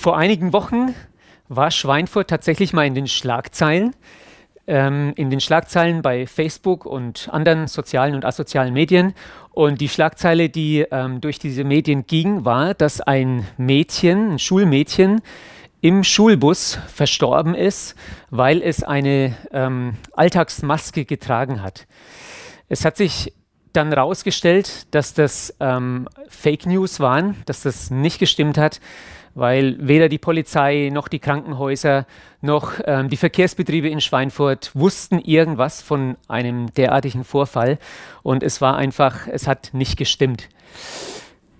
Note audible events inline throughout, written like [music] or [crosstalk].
Vor einigen Wochen war Schweinfurt tatsächlich mal in den Schlagzeilen. Ähm, in den Schlagzeilen bei Facebook und anderen sozialen und asozialen Medien. Und die Schlagzeile, die ähm, durch diese Medien ging, war, dass ein Mädchen, ein Schulmädchen, im Schulbus verstorben ist, weil es eine ähm, Alltagsmaske getragen hat. Es hat sich dann herausgestellt, dass das ähm, Fake News waren, dass das nicht gestimmt hat weil weder die Polizei noch die Krankenhäuser noch ähm, die Verkehrsbetriebe in Schweinfurt wussten irgendwas von einem derartigen Vorfall und es war einfach, es hat nicht gestimmt.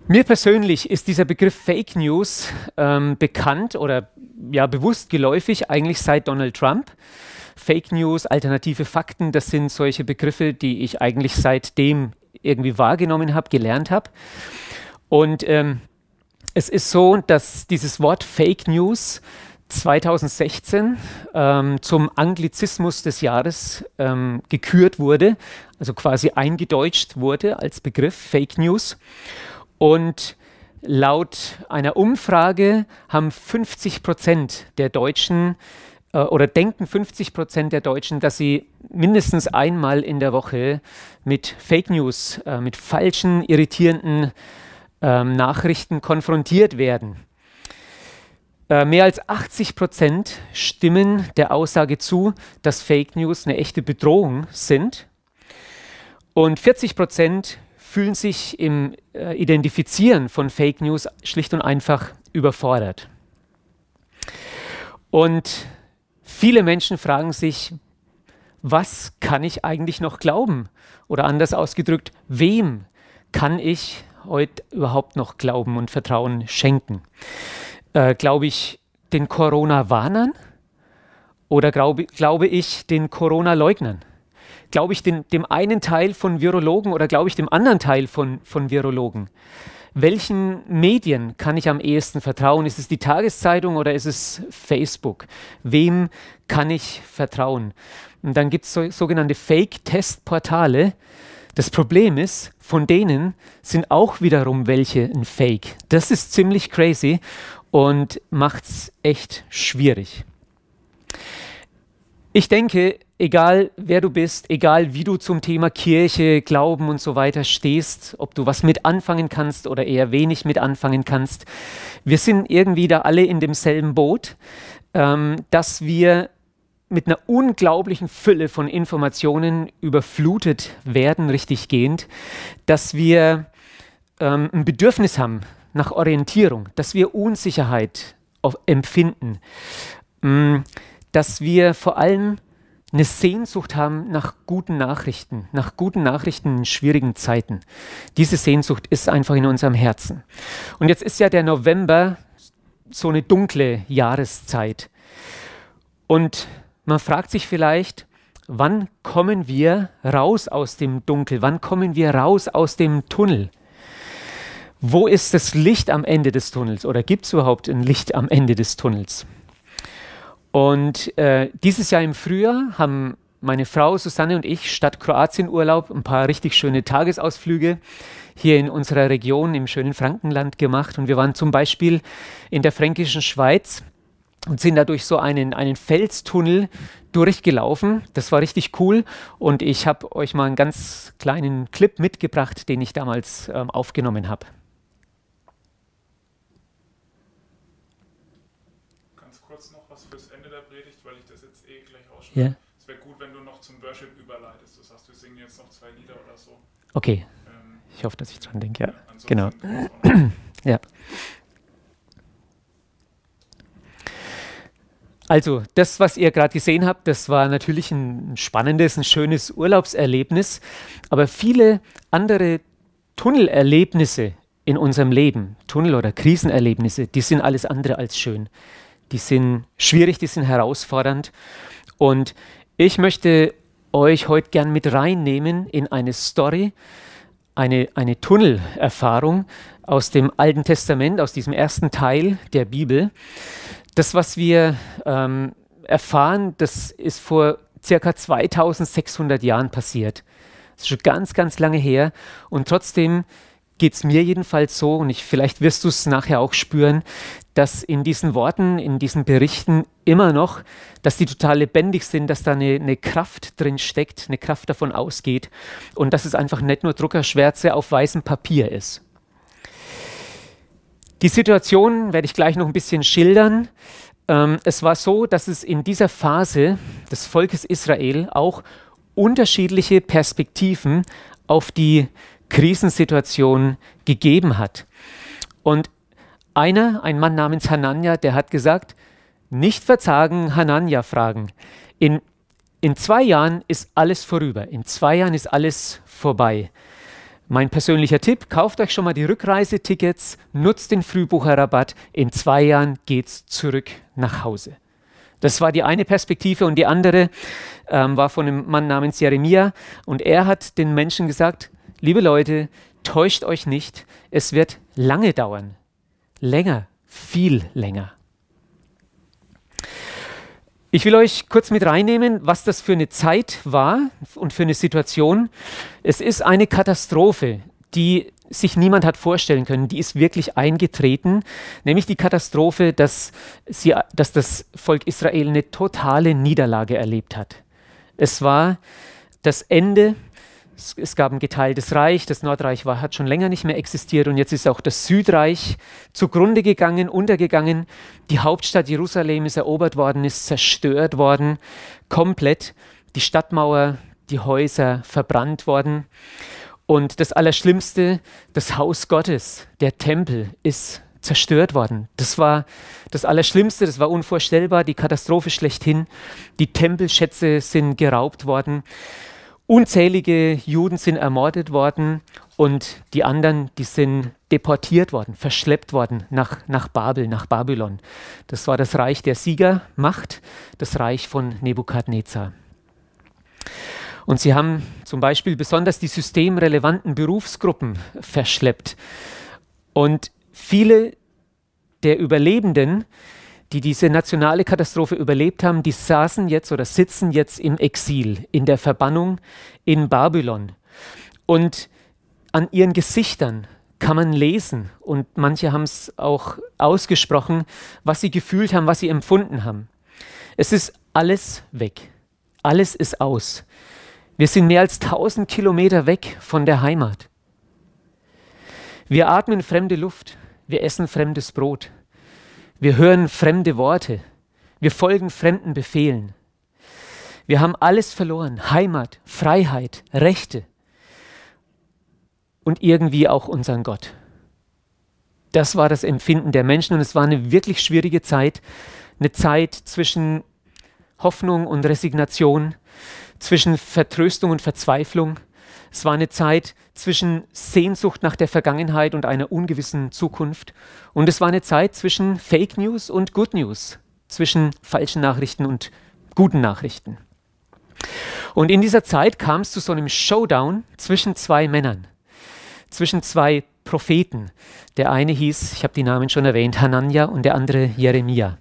Mir persönlich ist dieser Begriff Fake News ähm, bekannt oder ja bewusst geläufig eigentlich seit Donald Trump. Fake News, alternative Fakten, das sind solche Begriffe, die ich eigentlich seitdem irgendwie wahrgenommen habe, gelernt habe. Und ähm, es ist so, dass dieses Wort Fake News 2016 ähm, zum Anglizismus des Jahres ähm, gekürt wurde, also quasi eingedeutscht wurde als Begriff Fake News. Und laut einer Umfrage haben 50 Prozent der Deutschen äh, oder denken 50 Prozent der Deutschen, dass sie mindestens einmal in der Woche mit Fake News, äh, mit falschen, irritierenden ähm, Nachrichten konfrontiert werden. Äh, mehr als 80 Prozent stimmen der Aussage zu, dass Fake News eine echte Bedrohung sind. Und 40 Prozent fühlen sich im äh, Identifizieren von Fake News schlicht und einfach überfordert. Und viele Menschen fragen sich, was kann ich eigentlich noch glauben? Oder anders ausgedrückt, wem kann ich heute überhaupt noch Glauben und Vertrauen schenken? Äh, glaube ich den Corona-Warnern oder glaube, glaube ich den Corona-Leugnern? Glaube ich den, dem einen Teil von Virologen oder glaube ich dem anderen Teil von, von Virologen? Welchen Medien kann ich am ehesten vertrauen? Ist es die Tageszeitung oder ist es Facebook? Wem kann ich vertrauen? Und dann gibt es so, sogenannte Fake-Test-Portale, das Problem ist, von denen sind auch wiederum welche ein Fake. Das ist ziemlich crazy und macht es echt schwierig. Ich denke, egal wer du bist, egal wie du zum Thema Kirche, Glauben und so weiter stehst, ob du was mit anfangen kannst oder eher wenig mit anfangen kannst, wir sind irgendwie da alle in demselben Boot, ähm, dass wir mit einer unglaublichen Fülle von Informationen überflutet werden, richtig gehend, dass wir ähm, ein Bedürfnis haben nach Orientierung, dass wir Unsicherheit auf, empfinden, ähm, dass wir vor allem eine Sehnsucht haben nach guten Nachrichten, nach guten Nachrichten in schwierigen Zeiten. Diese Sehnsucht ist einfach in unserem Herzen. Und jetzt ist ja der November so eine dunkle Jahreszeit. Und man fragt sich vielleicht, wann kommen wir raus aus dem Dunkel? Wann kommen wir raus aus dem Tunnel? Wo ist das Licht am Ende des Tunnels oder gibt es überhaupt ein Licht am Ende des Tunnels? Und äh, dieses Jahr im Frühjahr haben meine Frau Susanne und ich statt Kroatien-Urlaub ein paar richtig schöne Tagesausflüge hier in unserer Region im schönen Frankenland gemacht. Und wir waren zum Beispiel in der fränkischen Schweiz und sind da durch so einen, einen Felstunnel durchgelaufen. Das war richtig cool und ich habe euch mal einen ganz kleinen Clip mitgebracht, den ich damals ähm, aufgenommen habe. Ganz kurz noch was fürs Ende der Predigt, weil ich das jetzt eh gleich ausschreibe. Yeah. Es wäre gut, wenn du noch zum Worship überleitest. Das heißt, wir singen jetzt noch zwei Lieder oder so. Okay. Ähm, ich hoffe, dass ich dran denke, ja. [clears throat] ja Genau. ja. Also, das, was ihr gerade gesehen habt, das war natürlich ein spannendes, ein schönes Urlaubserlebnis. Aber viele andere Tunnelerlebnisse in unserem Leben, Tunnel- oder Krisenerlebnisse, die sind alles andere als schön. Die sind schwierig, die sind herausfordernd. Und ich möchte euch heute gern mit reinnehmen in eine Story, eine, eine Tunnelerfahrung aus dem Alten Testament, aus diesem ersten Teil der Bibel. Das, was wir ähm, erfahren, das ist vor circa 2600 Jahren passiert. Das ist schon ganz, ganz lange her. Und trotzdem geht es mir jedenfalls so, und ich, vielleicht wirst du es nachher auch spüren, dass in diesen Worten, in diesen Berichten immer noch, dass die total lebendig sind, dass da eine, eine Kraft drin steckt, eine Kraft davon ausgeht und dass es einfach nicht nur Druckerschwärze auf weißem Papier ist. Die Situation werde ich gleich noch ein bisschen schildern. Ähm, es war so, dass es in dieser Phase des Volkes Israel auch unterschiedliche Perspektiven auf die Krisensituation gegeben hat. Und einer, ein Mann namens Hanania, der hat gesagt, nicht verzagen, Hanania fragen. In, in zwei Jahren ist alles vorüber. In zwei Jahren ist alles vorbei. Mein persönlicher Tipp, kauft euch schon mal die Rückreisetickets, nutzt den Frühbucherrabatt. In zwei Jahren geht's zurück nach Hause. Das war die eine Perspektive und die andere ähm, war von einem Mann namens Jeremia und er hat den Menschen gesagt, liebe Leute, täuscht euch nicht, es wird lange dauern. Länger, viel länger. Ich will euch kurz mit reinnehmen, was das für eine Zeit war und für eine Situation. Es ist eine Katastrophe, die sich niemand hat vorstellen können. Die ist wirklich eingetreten, nämlich die Katastrophe, dass, sie, dass das Volk Israel eine totale Niederlage erlebt hat. Es war das Ende es, es, gab ein geteiltes Reich, das Nordreich war, hat schon länger nicht mehr existiert und jetzt ist auch das Südreich zugrunde gegangen, untergegangen. Die Hauptstadt Jerusalem ist erobert worden, ist zerstört worden, komplett. Die Stadtmauer, die Häuser verbrannt worden. Und das Allerschlimmste, das Haus Gottes, der Tempel, ist zerstört worden. Das war das Allerschlimmste, das war unvorstellbar, die Katastrophe schlechthin. Die Tempelschätze sind geraubt worden. Unzählige Juden sind ermordet worden und die anderen, die sind deportiert worden, verschleppt worden nach, nach Babel, nach Babylon. Das war das Reich der Siegermacht, das Reich von Nebukadnezar. Und sie haben zum Beispiel besonders die systemrelevanten Berufsgruppen verschleppt. Und viele der Überlebenden, die diese nationale Katastrophe überlebt haben, die saßen jetzt oder sitzen jetzt im Exil, in der Verbannung in Babylon. Und an ihren Gesichtern kann man lesen, und manche haben es auch ausgesprochen, was sie gefühlt haben, was sie empfunden haben. Es ist alles weg. Alles ist aus. Wir sind mehr als 1000 Kilometer weg von der Heimat. Wir atmen fremde Luft. Wir essen fremdes Brot. Wir hören fremde Worte. Wir folgen fremden Befehlen. Wir haben alles verloren. Heimat, Freiheit, Rechte und irgendwie auch unseren Gott. Das war das Empfinden der Menschen und es war eine wirklich schwierige Zeit. Eine Zeit zwischen Hoffnung und Resignation, zwischen Vertröstung und Verzweiflung. Es war eine Zeit zwischen Sehnsucht nach der Vergangenheit und einer ungewissen Zukunft. Und es war eine Zeit zwischen Fake News und Good News, zwischen falschen Nachrichten und guten Nachrichten. Und in dieser Zeit kam es zu so einem Showdown zwischen zwei Männern, zwischen zwei Propheten. Der eine hieß, ich habe die Namen schon erwähnt, Hanania und der andere Jeremia.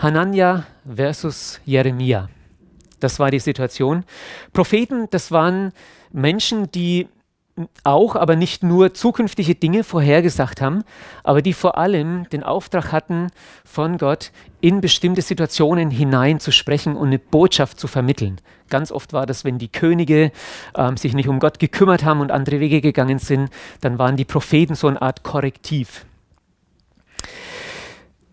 Hanania versus Jeremia. Das war die Situation. Propheten, das waren Menschen, die auch, aber nicht nur zukünftige Dinge vorhergesagt haben, aber die vor allem den Auftrag hatten, von Gott in bestimmte Situationen hinein zu sprechen und eine Botschaft zu vermitteln. Ganz oft war das, wenn die Könige ähm, sich nicht um Gott gekümmert haben und andere Wege gegangen sind, dann waren die Propheten so eine Art Korrektiv.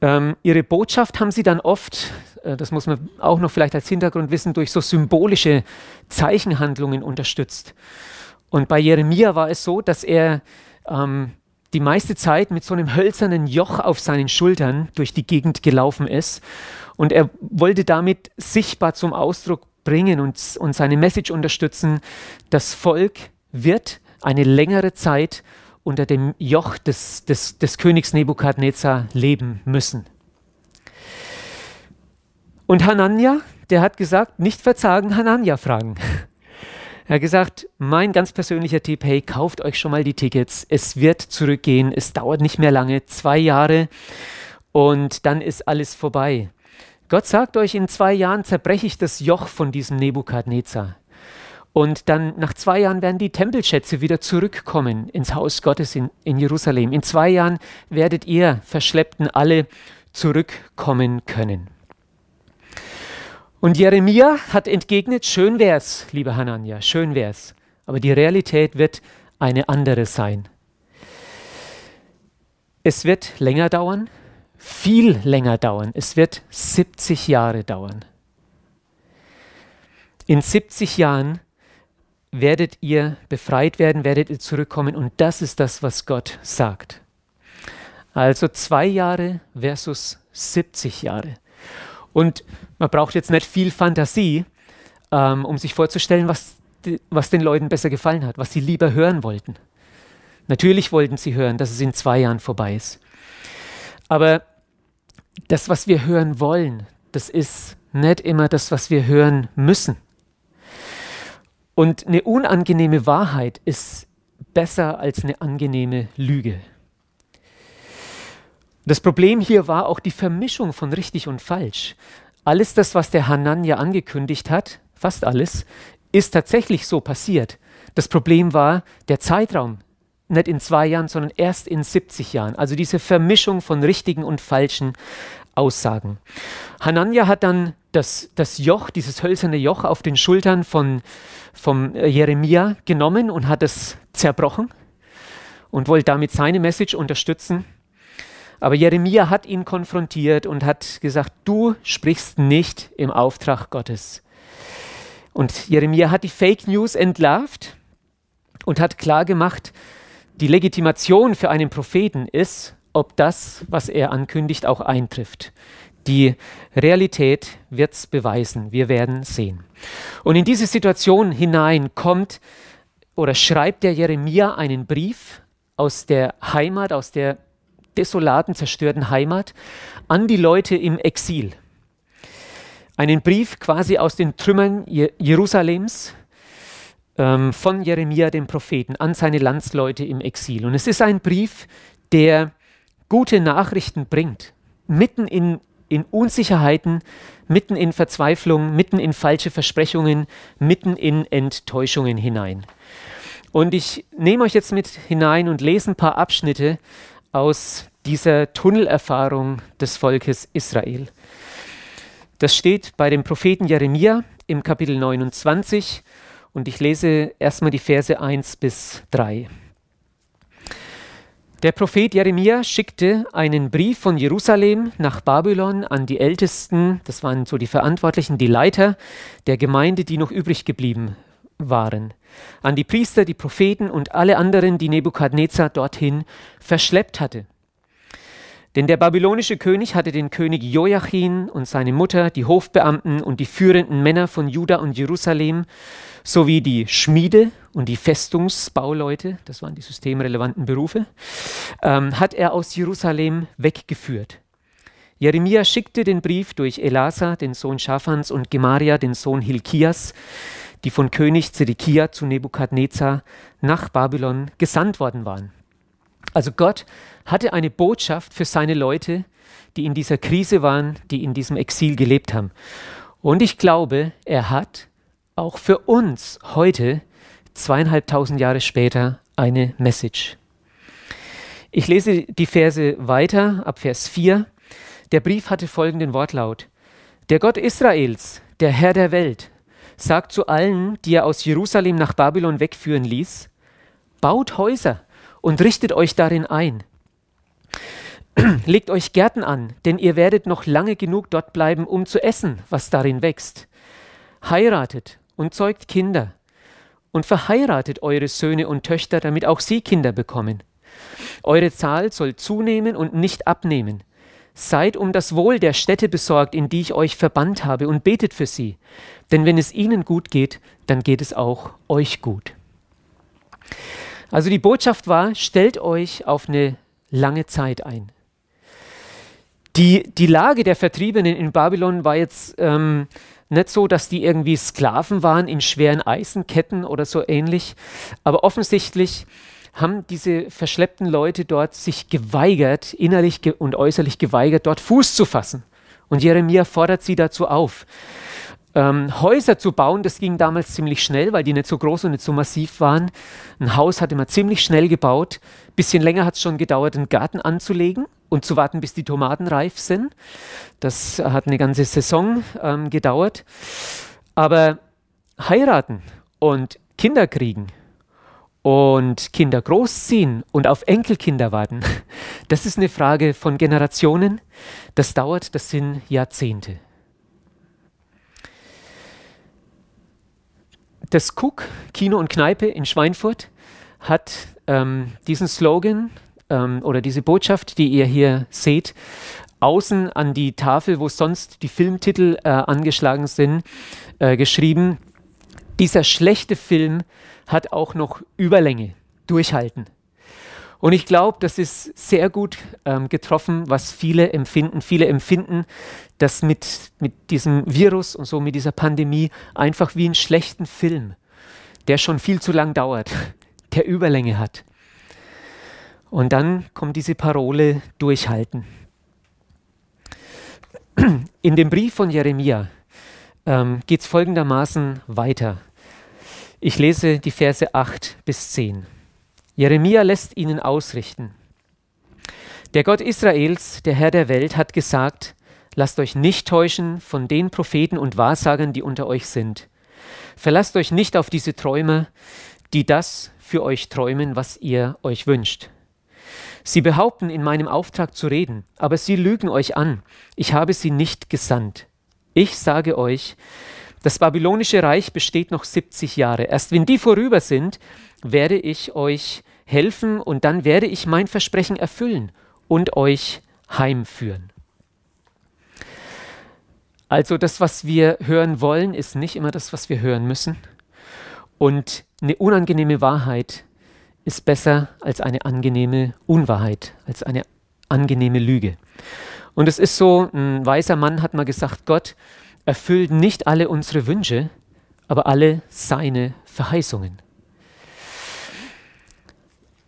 Ähm, ihre Botschaft haben sie dann oft, äh, das muss man auch noch vielleicht als Hintergrund wissen, durch so symbolische Zeichenhandlungen unterstützt. Und bei Jeremia war es so, dass er ähm, die meiste Zeit mit so einem hölzernen Joch auf seinen Schultern durch die Gegend gelaufen ist. Und er wollte damit sichtbar zum Ausdruck bringen und, und seine Message unterstützen, das Volk wird eine längere Zeit unter dem Joch des, des, des Königs Nebukadnezar leben müssen. Und Hanania, der hat gesagt, nicht verzagen, Hanania fragen. Er hat gesagt, mein ganz persönlicher Tipp, hey, kauft euch schon mal die Tickets. Es wird zurückgehen. Es dauert nicht mehr lange, zwei Jahre und dann ist alles vorbei. Gott sagt euch, in zwei Jahren zerbreche ich das Joch von diesem Nebukadnezar. Und dann nach zwei Jahren werden die Tempelschätze wieder zurückkommen ins Haus Gottes in, in Jerusalem. In zwei Jahren werdet ihr Verschleppten alle zurückkommen können. Und Jeremia hat entgegnet, schön wär's, liebe Hanania, schön wär's. Aber die Realität wird eine andere sein. Es wird länger dauern, viel länger dauern. Es wird 70 Jahre dauern. In 70 Jahren werdet ihr befreit werden, werdet ihr zurückkommen und das ist das, was Gott sagt. Also zwei Jahre versus 70 Jahre. Und man braucht jetzt nicht viel Fantasie, ähm, um sich vorzustellen, was, was den Leuten besser gefallen hat, was sie lieber hören wollten. Natürlich wollten sie hören, dass es in zwei Jahren vorbei ist. Aber das, was wir hören wollen, das ist nicht immer das, was wir hören müssen. Und eine unangenehme Wahrheit ist besser als eine angenehme Lüge. Das Problem hier war auch die Vermischung von richtig und falsch. Alles das, was der Hananja angekündigt hat, fast alles, ist tatsächlich so passiert. Das Problem war der Zeitraum, nicht in zwei Jahren, sondern erst in 70 Jahren. Also diese Vermischung von richtigen und falschen Aussagen. Hananja hat dann das, das Joch, dieses hölzerne Joch auf den Schultern von vom Jeremia genommen und hat es zerbrochen und wollte damit seine Message unterstützen. Aber Jeremia hat ihn konfrontiert und hat gesagt, du sprichst nicht im Auftrag Gottes. Und Jeremia hat die Fake News entlarvt und hat klargemacht, die Legitimation für einen Propheten ist, ob das, was er ankündigt, auch eintrifft. Die Realität wird es beweisen. Wir werden sehen. Und in diese Situation hinein kommt oder schreibt der Jeremia einen Brief aus der Heimat, aus der desolaten, zerstörten Heimat an die Leute im Exil. Einen Brief quasi aus den Trümmern Jerusalems ähm, von Jeremia, dem Propheten, an seine Landsleute im Exil. Und es ist ein Brief, der gute Nachrichten bringt, mitten in, in Unsicherheiten, mitten in Verzweiflung, mitten in falsche Versprechungen, mitten in Enttäuschungen hinein. Und ich nehme euch jetzt mit hinein und lese ein paar Abschnitte aus dieser Tunnelerfahrung des Volkes Israel. Das steht bei dem Propheten Jeremia im Kapitel 29 und ich lese erstmal die Verse 1 bis 3. Der Prophet Jeremia schickte einen Brief von Jerusalem nach Babylon an die Ältesten, das waren so die Verantwortlichen, die Leiter der Gemeinde, die noch übrig geblieben waren, an die Priester, die Propheten und alle anderen, die Nebukadnezar dorthin verschleppt hatte. Denn der babylonische König hatte den König Joachim und seine Mutter, die Hofbeamten und die führenden Männer von Juda und Jerusalem sowie die Schmiede und die Festungsbauleute, das waren die systemrelevanten Berufe, ähm, hat er aus Jerusalem weggeführt. Jeremia schickte den Brief durch Elasa, den Sohn Schaphans, und Gemaria, den Sohn Hilkias, die von König Zedekia zu Nebukadnezar nach Babylon gesandt worden waren. Also Gott hatte eine Botschaft für seine Leute, die in dieser Krise waren, die in diesem Exil gelebt haben. Und ich glaube, er hat auch für uns heute, zweieinhalbtausend Jahre später, eine Message. Ich lese die Verse weiter, ab Vers 4. Der Brief hatte folgenden Wortlaut. Der Gott Israels, der Herr der Welt, sagt zu allen, die er aus Jerusalem nach Babylon wegführen ließ, baut Häuser und richtet euch darin ein. Legt euch Gärten an, denn ihr werdet noch lange genug dort bleiben, um zu essen, was darin wächst. Heiratet und zeugt Kinder und verheiratet eure Söhne und Töchter, damit auch sie Kinder bekommen. Eure Zahl soll zunehmen und nicht abnehmen. Seid um das Wohl der Städte besorgt, in die ich euch verbannt habe, und betet für sie. Denn wenn es ihnen gut geht, dann geht es auch euch gut. Also die Botschaft war, stellt euch auf eine lange Zeit ein. Die, die Lage der Vertriebenen in Babylon war jetzt ähm, nicht so, dass die irgendwie Sklaven waren in schweren Eisenketten oder so ähnlich, aber offensichtlich haben diese verschleppten Leute dort sich geweigert, innerlich ge und äußerlich geweigert, dort Fuß zu fassen. Und Jeremia fordert sie dazu auf. Ähm, Häuser zu bauen, das ging damals ziemlich schnell, weil die nicht so groß und nicht so massiv waren. Ein Haus hatte man ziemlich schnell gebaut. Bisschen länger hat es schon gedauert, einen Garten anzulegen und zu warten, bis die Tomaten reif sind. Das hat eine ganze Saison ähm, gedauert. Aber heiraten und Kinder kriegen und Kinder großziehen und auf Enkelkinder warten, [laughs] das ist eine Frage von Generationen. Das dauert, das sind Jahrzehnte. Das Cook Kino und Kneipe in Schweinfurt hat ähm, diesen Slogan ähm, oder diese Botschaft, die ihr hier seht, außen an die Tafel, wo sonst die Filmtitel äh, angeschlagen sind, äh, geschrieben. Dieser schlechte Film hat auch noch Überlänge. Durchhalten. Und ich glaube, das ist sehr gut ähm, getroffen, was viele empfinden. Viele empfinden das mit, mit diesem Virus und so mit dieser Pandemie einfach wie einen schlechten Film, der schon viel zu lang dauert, [laughs] der Überlänge hat. Und dann kommt diese Parole durchhalten. In dem Brief von Jeremia ähm, geht es folgendermaßen weiter. Ich lese die Verse 8 bis 10. Jeremia lässt ihnen ausrichten. Der Gott Israels, der Herr der Welt, hat gesagt, lasst euch nicht täuschen von den Propheten und Wahrsagern, die unter euch sind. Verlasst euch nicht auf diese Träumer, die das für euch träumen, was ihr euch wünscht. Sie behaupten, in meinem Auftrag zu reden, aber sie lügen euch an. Ich habe sie nicht gesandt. Ich sage euch, das babylonische Reich besteht noch 70 Jahre. Erst wenn die vorüber sind, werde ich euch helfen und dann werde ich mein Versprechen erfüllen und euch heimführen. Also das, was wir hören wollen, ist nicht immer das, was wir hören müssen. Und eine unangenehme Wahrheit ist besser als eine angenehme Unwahrheit, als eine angenehme Lüge. Und es ist so, ein weiser Mann hat mal gesagt, Gott erfüllt nicht alle unsere Wünsche, aber alle seine Verheißungen.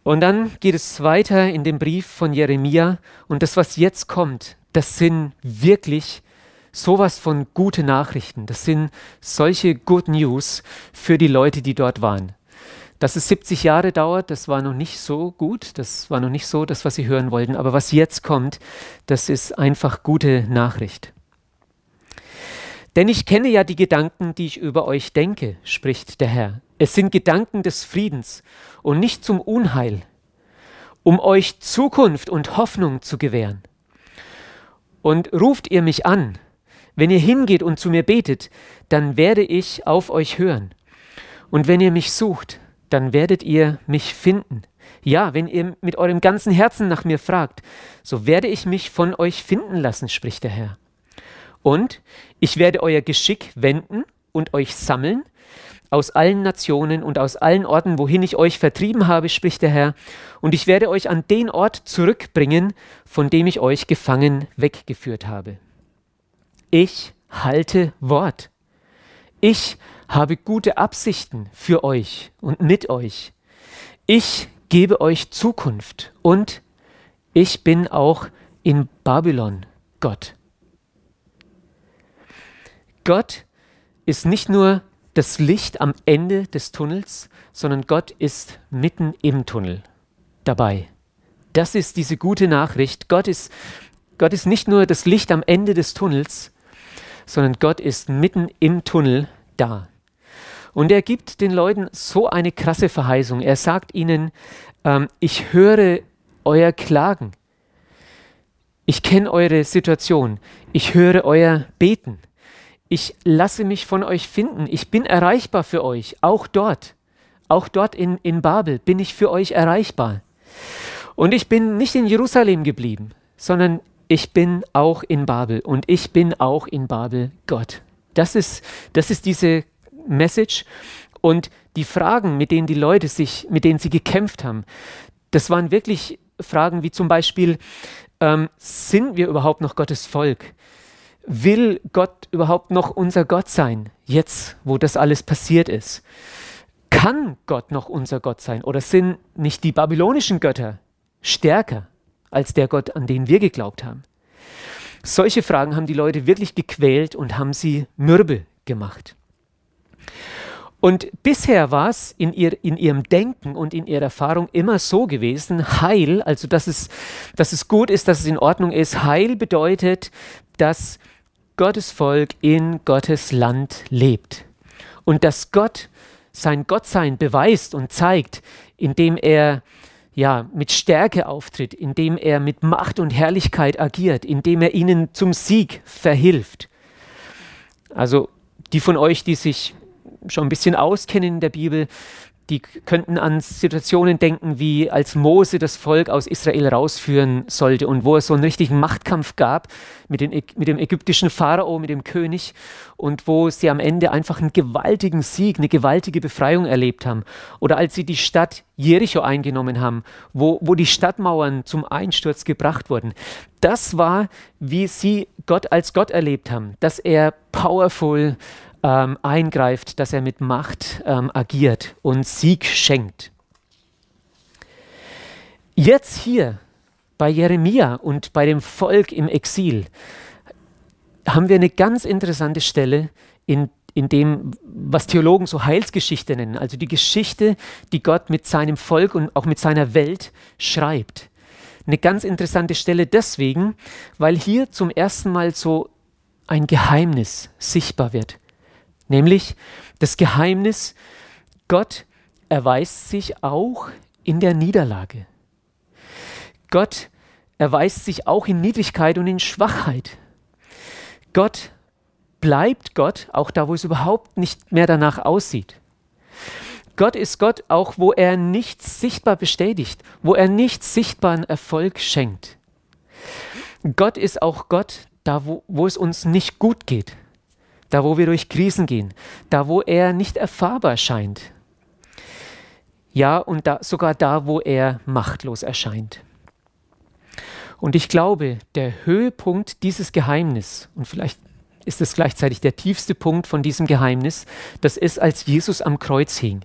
Und dann geht es weiter in dem Brief von Jeremia und das, was jetzt kommt, das sind wirklich sowas von gute Nachrichten. Das sind solche Good News für die Leute, die dort waren. Dass es 70 Jahre dauert, das war noch nicht so gut, das war noch nicht so das, was sie hören wollten. Aber was jetzt kommt, das ist einfach gute Nachricht. Denn ich kenne ja die Gedanken, die ich über euch denke, spricht der Herr. Es sind Gedanken des Friedens und nicht zum Unheil, um euch Zukunft und Hoffnung zu gewähren. Und ruft ihr mich an, wenn ihr hingeht und zu mir betet, dann werde ich auf euch hören. Und wenn ihr mich sucht, dann werdet ihr mich finden. Ja, wenn ihr mit eurem ganzen Herzen nach mir fragt, so werde ich mich von euch finden lassen, spricht der Herr. Und ich werde euer Geschick wenden und euch sammeln aus allen Nationen und aus allen Orten, wohin ich euch vertrieben habe, spricht der Herr, und ich werde euch an den Ort zurückbringen, von dem ich euch gefangen weggeführt habe. Ich halte Wort. Ich habe gute Absichten für euch und mit euch. Ich gebe euch Zukunft und ich bin auch in Babylon Gott. Gott ist nicht nur das Licht am Ende des Tunnels, sondern Gott ist mitten im Tunnel dabei. Das ist diese gute Nachricht. Gott ist, Gott ist nicht nur das Licht am Ende des Tunnels, sondern Gott ist mitten im Tunnel da. Und er gibt den Leuten so eine krasse Verheißung. Er sagt ihnen, ähm, ich höre euer Klagen. Ich kenne eure Situation. Ich höre euer Beten. Ich lasse mich von euch finden. Ich bin erreichbar für euch, auch dort. Auch dort in, in Babel bin ich für euch erreichbar. Und ich bin nicht in Jerusalem geblieben, sondern ich bin auch in Babel und ich bin auch in Babel Gott. Das ist, das ist diese Message. Und die Fragen, mit denen die Leute sich, mit denen sie gekämpft haben, das waren wirklich Fragen wie zum Beispiel, ähm, sind wir überhaupt noch Gottes Volk? Will Gott überhaupt noch unser Gott sein, jetzt wo das alles passiert ist? Kann Gott noch unser Gott sein? Oder sind nicht die babylonischen Götter stärker als der Gott, an den wir geglaubt haben? Solche Fragen haben die Leute wirklich gequält und haben sie mürbe gemacht. Und bisher war es in, ihr, in ihrem Denken und in ihrer Erfahrung immer so gewesen, Heil, also dass es, dass es gut ist, dass es in Ordnung ist. Heil bedeutet, dass Gottes Volk in Gottes Land lebt. Und dass Gott sein Gottsein beweist und zeigt, indem er ja, mit Stärke auftritt, indem er mit Macht und Herrlichkeit agiert, indem er ihnen zum Sieg verhilft. Also die von euch, die sich schon ein bisschen auskennen in der Bibel, die könnten an Situationen denken, wie als Mose das Volk aus Israel rausführen sollte und wo es so einen richtigen Machtkampf gab mit, den, mit dem ägyptischen Pharao, mit dem König und wo sie am Ende einfach einen gewaltigen Sieg, eine gewaltige Befreiung erlebt haben. Oder als sie die Stadt Jericho eingenommen haben, wo, wo die Stadtmauern zum Einsturz gebracht wurden. Das war, wie sie Gott als Gott erlebt haben, dass er powerful, ähm, eingreift, dass er mit Macht ähm, agiert und Sieg schenkt. Jetzt hier bei Jeremia und bei dem Volk im Exil haben wir eine ganz interessante Stelle in, in dem, was Theologen so Heilsgeschichte nennen, also die Geschichte, die Gott mit seinem Volk und auch mit seiner Welt schreibt. Eine ganz interessante Stelle deswegen, weil hier zum ersten Mal so ein Geheimnis sichtbar wird. Nämlich das Geheimnis, Gott erweist sich auch in der Niederlage. Gott erweist sich auch in Niedrigkeit und in Schwachheit. Gott bleibt Gott, auch da, wo es überhaupt nicht mehr danach aussieht. Gott ist Gott auch, wo er nichts sichtbar bestätigt, wo er nichts sichtbaren Erfolg schenkt. Gott ist auch Gott, da wo, wo es uns nicht gut geht, da wo wir durch Krisen gehen, da wo er nicht erfahrbar scheint. Ja, und da, sogar da, wo er machtlos erscheint. Und ich glaube, der Höhepunkt dieses Geheimnisses, und vielleicht ist es gleichzeitig der tiefste Punkt von diesem Geheimnis, das ist, als Jesus am Kreuz hing.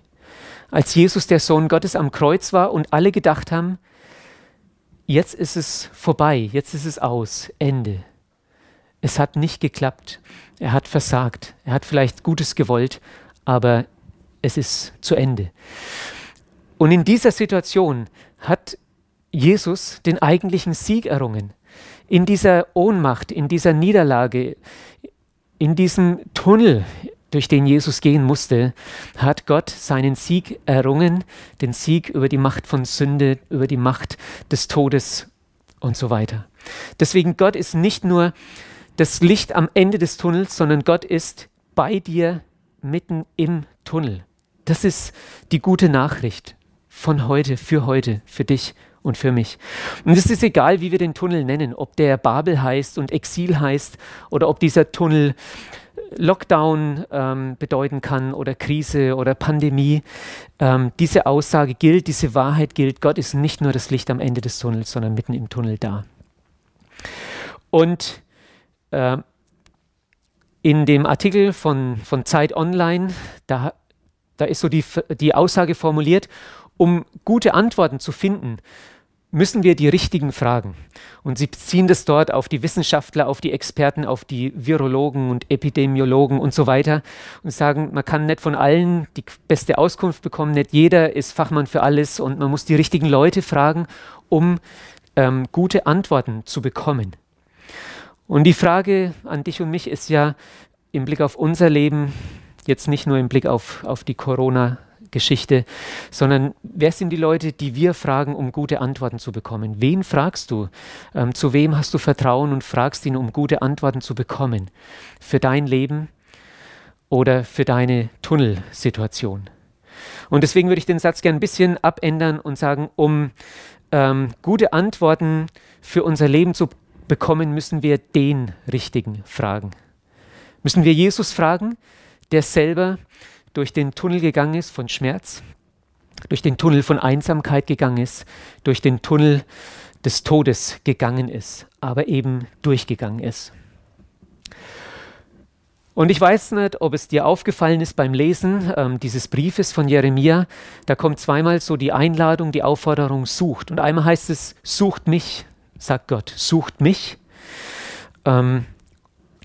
Als Jesus der Sohn Gottes am Kreuz war und alle gedacht haben, jetzt ist es vorbei, jetzt ist es aus, Ende. Es hat nicht geklappt. Er hat versagt. Er hat vielleicht Gutes gewollt, aber es ist zu Ende. Und in dieser Situation hat Jesus den eigentlichen Sieg errungen. In dieser Ohnmacht, in dieser Niederlage, in diesem Tunnel, durch den Jesus gehen musste, hat Gott seinen Sieg errungen, den Sieg über die Macht von Sünde, über die Macht des Todes und so weiter. Deswegen Gott ist nicht nur das Licht am Ende des Tunnels, sondern Gott ist bei dir mitten im Tunnel. Das ist die gute Nachricht von heute, für heute, für dich und für mich. Und es ist egal, wie wir den Tunnel nennen, ob der Babel heißt und Exil heißt oder ob dieser Tunnel Lockdown ähm, bedeuten kann oder Krise oder Pandemie. Ähm, diese Aussage gilt, diese Wahrheit gilt. Gott ist nicht nur das Licht am Ende des Tunnels, sondern mitten im Tunnel da. Und in dem Artikel von, von Zeit Online, da, da ist so die, die Aussage formuliert, um gute Antworten zu finden, müssen wir die richtigen fragen. Und sie beziehen das dort auf die Wissenschaftler, auf die Experten, auf die Virologen und Epidemiologen und so weiter und sagen, man kann nicht von allen die beste Auskunft bekommen, nicht jeder ist Fachmann für alles und man muss die richtigen Leute fragen, um ähm, gute Antworten zu bekommen. Und die Frage an dich und mich ist ja im Blick auf unser Leben, jetzt nicht nur im Blick auf, auf die Corona-Geschichte, sondern wer sind die Leute, die wir fragen, um gute Antworten zu bekommen? Wen fragst du? Ähm, zu wem hast du Vertrauen und fragst ihn, um gute Antworten zu bekommen? Für dein Leben oder für deine Tunnelsituation? Und deswegen würde ich den Satz gerne ein bisschen abändern und sagen, um ähm, gute Antworten für unser Leben zu bekommen, müssen wir den Richtigen fragen. Müssen wir Jesus fragen, der selber durch den Tunnel gegangen ist von Schmerz, durch den Tunnel von Einsamkeit gegangen ist, durch den Tunnel des Todes gegangen ist, aber eben durchgegangen ist. Und ich weiß nicht, ob es dir aufgefallen ist beim Lesen ähm, dieses Briefes von Jeremia. Da kommt zweimal so die Einladung, die Aufforderung, sucht. Und einmal heißt es, sucht mich, sagt Gott, sucht mich. Ähm,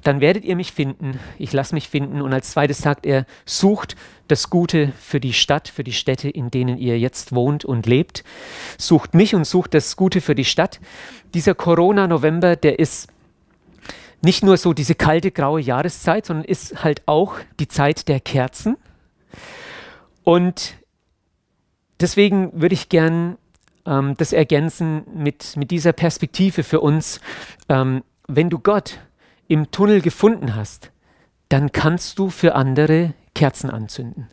dann werdet ihr mich finden, ich lasse mich finden. Und als zweites sagt er, sucht das Gute für die Stadt, für die Städte, in denen ihr jetzt wohnt und lebt. Sucht mich und sucht das Gute für die Stadt. Dieser Corona-November, der ist nicht nur so diese kalte, graue Jahreszeit, sondern ist halt auch die Zeit der Kerzen. Und deswegen würde ich gern ähm, das ergänzen mit, mit dieser Perspektive für uns. Ähm, wenn du Gott im Tunnel gefunden hast, dann kannst du für andere Kerzen anzünden.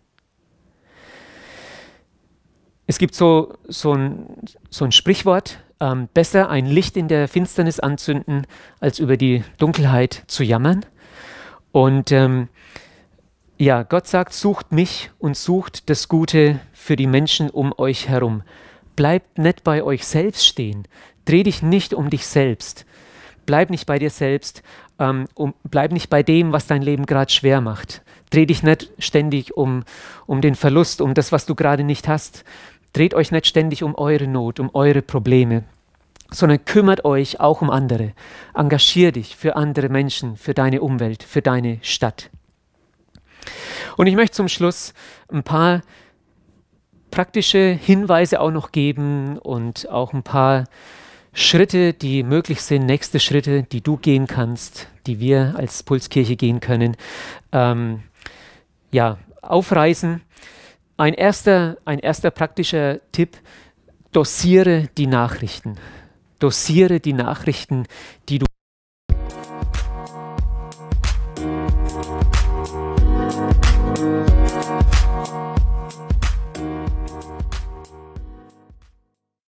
Es gibt so, so, ein, so ein Sprichwort, ähm, besser ein Licht in der Finsternis anzünden, als über die Dunkelheit zu jammern. Und ähm, ja, Gott sagt, sucht mich und sucht das Gute für die Menschen um euch herum. Bleibt nicht bei euch selbst stehen. Dreh dich nicht um dich selbst. Bleib nicht bei dir selbst. Ähm, um, bleib nicht bei dem, was dein Leben gerade schwer macht. Dreh dich nicht ständig um, um den Verlust, um das, was du gerade nicht hast. Dreht euch nicht ständig um eure Not, um eure Probleme, sondern kümmert euch auch um andere. Engagier dich für andere Menschen, für deine Umwelt, für deine Stadt. Und ich möchte zum Schluss ein paar praktische Hinweise auch noch geben und auch ein paar Schritte, die möglich sind, nächste Schritte, die du gehen kannst, die wir als Pulskirche gehen können, ähm, ja, aufreißen. Ein erster, ein erster praktischer Tipp, dosiere die Nachrichten. Dosiere die Nachrichten, die du